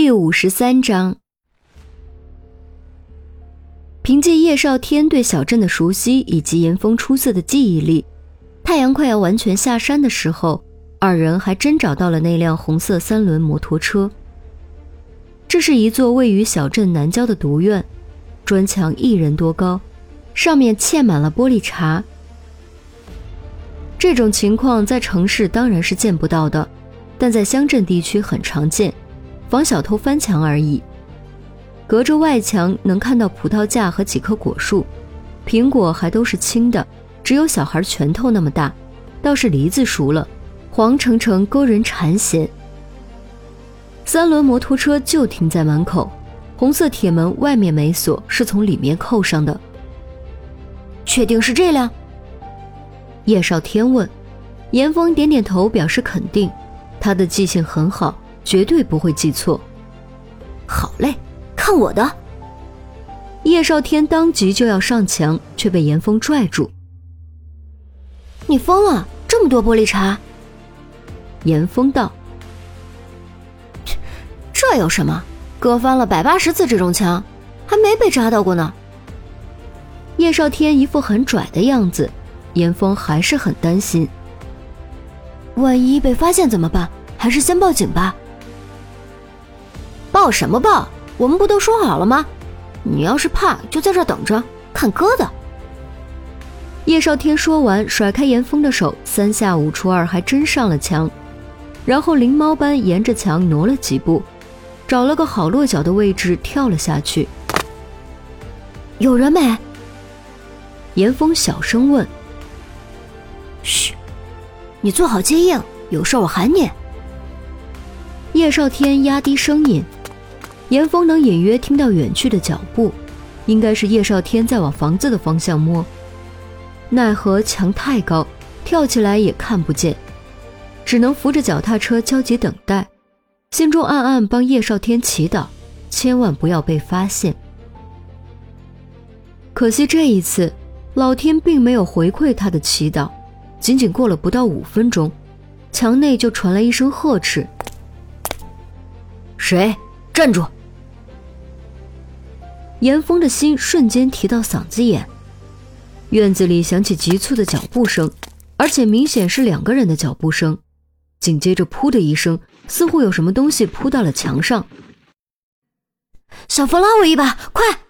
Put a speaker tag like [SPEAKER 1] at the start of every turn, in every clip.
[SPEAKER 1] 第五十三章，凭借叶少天对小镇的熟悉以及严峰出色的记忆力，太阳快要完全下山的时候，二人还真找到了那辆红色三轮摩托车。这是一座位于小镇南郊的独院，砖墙一人多高，上面嵌满了玻璃碴。这种情况在城市当然是见不到的，但在乡镇地区很常见。防小偷翻墙而已。隔着外墙能看到葡萄架和几棵果树，苹果还都是青的，只有小孩拳头那么大。倒是梨子熟了，黄澄澄，勾人馋涎。三轮摩托车就停在门口，红色铁门外面没锁，是从里面扣上的。
[SPEAKER 2] 确定是这辆？
[SPEAKER 1] 叶少天问。严峰点点头，表示肯定。他的记性很好。绝对不会记错。
[SPEAKER 2] 好嘞，看我的！
[SPEAKER 1] 叶少天当即就要上墙，却被严峰拽住。
[SPEAKER 2] 你疯了？这么多玻璃碴！
[SPEAKER 1] 严峰道：“
[SPEAKER 2] 这有什么？割翻了百八十次这种墙，还没被扎到过呢。”
[SPEAKER 1] 叶少天一副很拽的样子，严峰还是很担心。
[SPEAKER 2] 万一被发现怎么办？还是先报警吧。报什么报？我们不都说好了吗？你要是怕，就在这等着看哥的。
[SPEAKER 1] 叶少天说完，甩开严峰的手，三下五除二还真上了墙，然后灵猫般沿着墙挪了几步，找了个好落脚的位置跳了下去。
[SPEAKER 2] 有人没？
[SPEAKER 1] 严峰小声问。
[SPEAKER 2] 嘘，你做好接应，有事我喊你。
[SPEAKER 1] 叶少天压低声音。严峰能隐约听到远去的脚步，应该是叶少天在往房子的方向摸。奈何墙太高，跳起来也看不见，只能扶着脚踏车焦急等待，心中暗暗帮叶少天祈祷，千万不要被发现。可惜这一次，老天并没有回馈他的祈祷，仅仅过了不到五分钟，墙内就传来一声呵斥：“
[SPEAKER 2] 谁？站住！”
[SPEAKER 1] 严峰的心瞬间提到嗓子眼，院子里响起急促的脚步声，而且明显是两个人的脚步声。紧接着，噗的一声，似乎有什么东西扑到了墙上。
[SPEAKER 2] 小冯，拉我一把，快！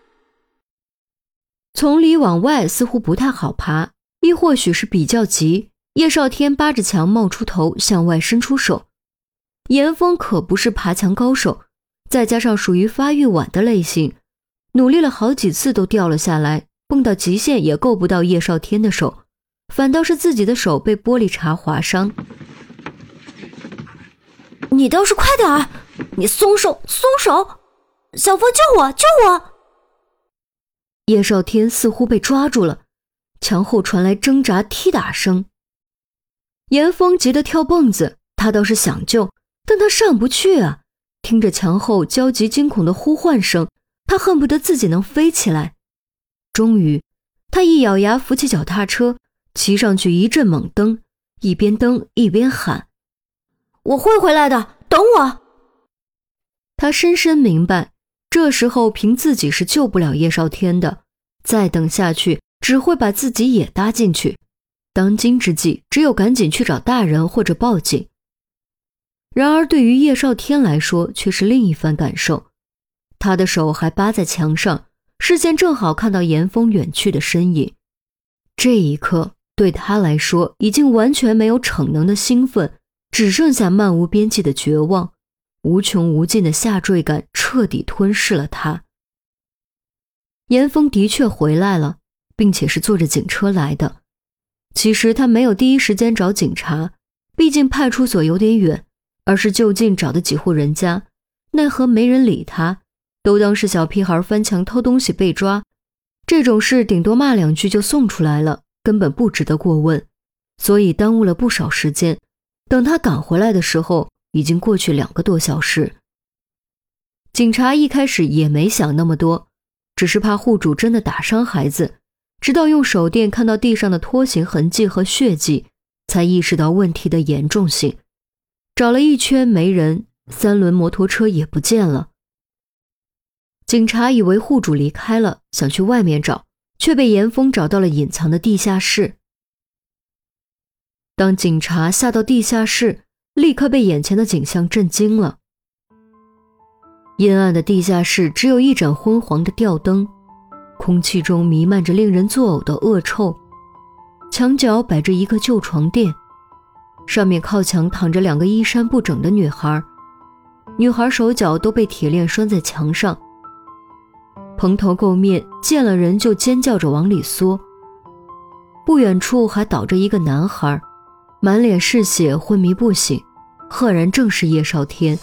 [SPEAKER 1] 从里往外似乎不太好爬，亦或许是比较急。叶少天扒着墙冒出头，向外伸出手。严峰可不是爬墙高手，再加上属于发育晚的类型。努力了好几次都掉了下来，蹦到极限也够不到叶少天的手，反倒是自己的手被玻璃碴划伤。
[SPEAKER 2] 你倒是快点儿！你松手，松手！小峰，救我，救我！
[SPEAKER 1] 叶少天似乎被抓住了，墙后传来挣扎踢打声。严峰急得跳蹦子，他倒是想救，但他上不去啊！听着墙后焦急惊恐的呼唤声。他恨不得自己能飞起来。终于，他一咬牙扶起脚踏车，骑上去一阵猛蹬，一边蹬一边喊：“
[SPEAKER 2] 我会回来的，等我。”
[SPEAKER 1] 他深深明白，这时候凭自己是救不了叶少天的，再等下去只会把自己也搭进去。当今之计，只有赶紧去找大人或者报警。然而，对于叶少天来说，却是另一番感受。他的手还扒在墙上，视线正好看到严峰远去的身影。这一刻，对他来说已经完全没有逞能的兴奋，只剩下漫无边际的绝望，无穷无尽的下坠感彻底吞噬了他。严峰的确回来了，并且是坐着警车来的。其实他没有第一时间找警察，毕竟派出所有点远，而是就近找的几户人家，奈何没人理他。都当是小屁孩翻墙偷东西被抓，这种事顶多骂两句就送出来了，根本不值得过问，所以耽误了不少时间。等他赶回来的时候，已经过去两个多小时。警察一开始也没想那么多，只是怕户主真的打伤孩子，直到用手电看到地上的拖行痕迹和血迹，才意识到问题的严重性。找了一圈没人，三轮摩托车也不见了。警察以为户主离开了，想去外面找，却被严峰找到了隐藏的地下室。当警察下到地下室，立刻被眼前的景象震惊了。阴暗的地下室只有一盏昏黄的吊灯，空气中弥漫着令人作呕的恶臭。墙角摆着一个旧床垫，上面靠墙躺着两个衣衫不整的女孩，女孩手脚都被铁链拴在墙上。蓬头垢面，见了人就尖叫着往里缩。不远处还倒着一个男孩，满脸是血，昏迷不醒，赫然正是叶少天。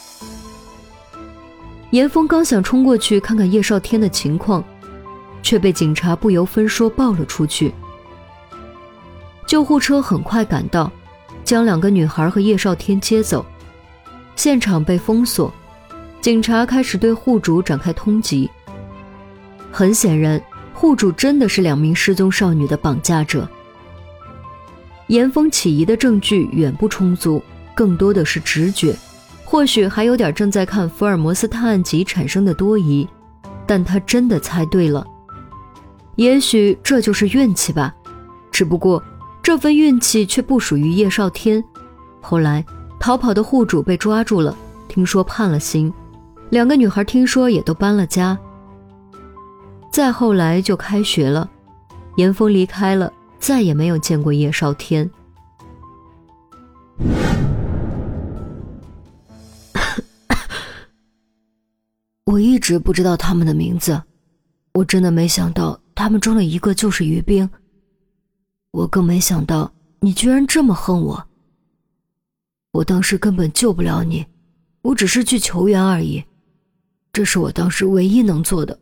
[SPEAKER 1] 严峰刚想冲过去看看叶少天的情况，却被警察不由分说抱了出去。救护车很快赶到，将两个女孩和叶少天接走。现场被封锁，警察开始对户主展开通缉。很显然，户主真的是两名失踪少女的绑架者。严峰起疑的证据远不充足，更多的是直觉，或许还有点正在看福尔摩斯探案集产生的多疑，但他真的猜对了。也许这就是运气吧，只不过这份运气却不属于叶少天。后来逃跑的户主被抓住了，听说判了刑，两个女孩听说也都搬了家。再后来就开学了，严峰离开了，再也没有见过叶少天。我一直不知道他们的名字，我真的没想到他们中的一个就是于冰。我更没想到你居然这么恨我。我当时根本救不了你，我只是去求援而已，这是我当时唯一能做的。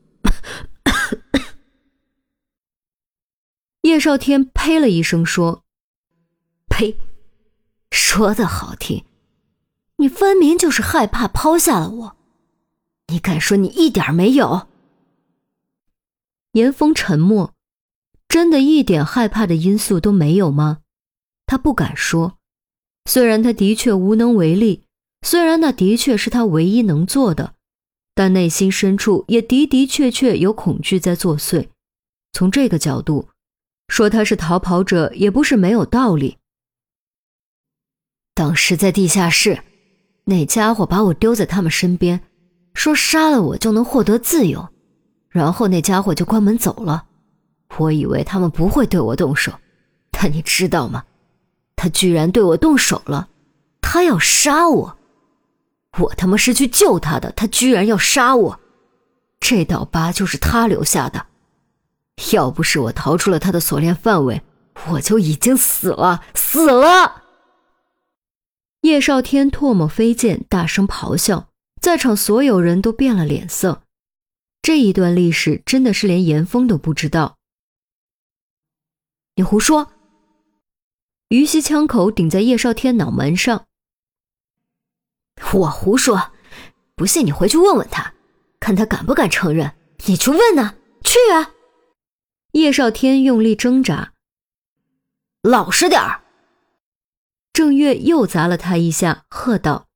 [SPEAKER 1] 叶少天呸了一声说：“
[SPEAKER 2] 呸，说的好听，你分明就是害怕抛下了我。你敢说你一点没有？”
[SPEAKER 1] 严峰沉默，真的一点害怕的因素都没有吗？他不敢说，虽然他的确无能为力，虽然那的确是他唯一能做的。但内心深处也的的确确有恐惧在作祟。从这个角度说，他是逃跑者也不是没有道理。
[SPEAKER 2] 当时在地下室，那家伙把我丢在他们身边，说杀了我就能获得自由，然后那家伙就关门走了。我以为他们不会对我动手，但你知道吗？他居然对我动手了，他要杀我。我他妈是去救他的，他居然要杀我！这道疤就是他留下的，要不是我逃出了他的锁链范围，我就已经死了，死了！
[SPEAKER 1] 叶少天唾沫飞溅，大声咆哮，在场所有人都变了脸色。这一段历史真的是连严峰都不知道。
[SPEAKER 2] 你胡说！
[SPEAKER 1] 于西枪口顶在叶少天脑门上。
[SPEAKER 2] 我胡说，不信你回去问问他，看他敢不敢承认。你去问呢，去啊！
[SPEAKER 1] 叶少天用力挣扎，
[SPEAKER 2] 老实点儿。
[SPEAKER 1] 郑月又砸了他一下，喝道：“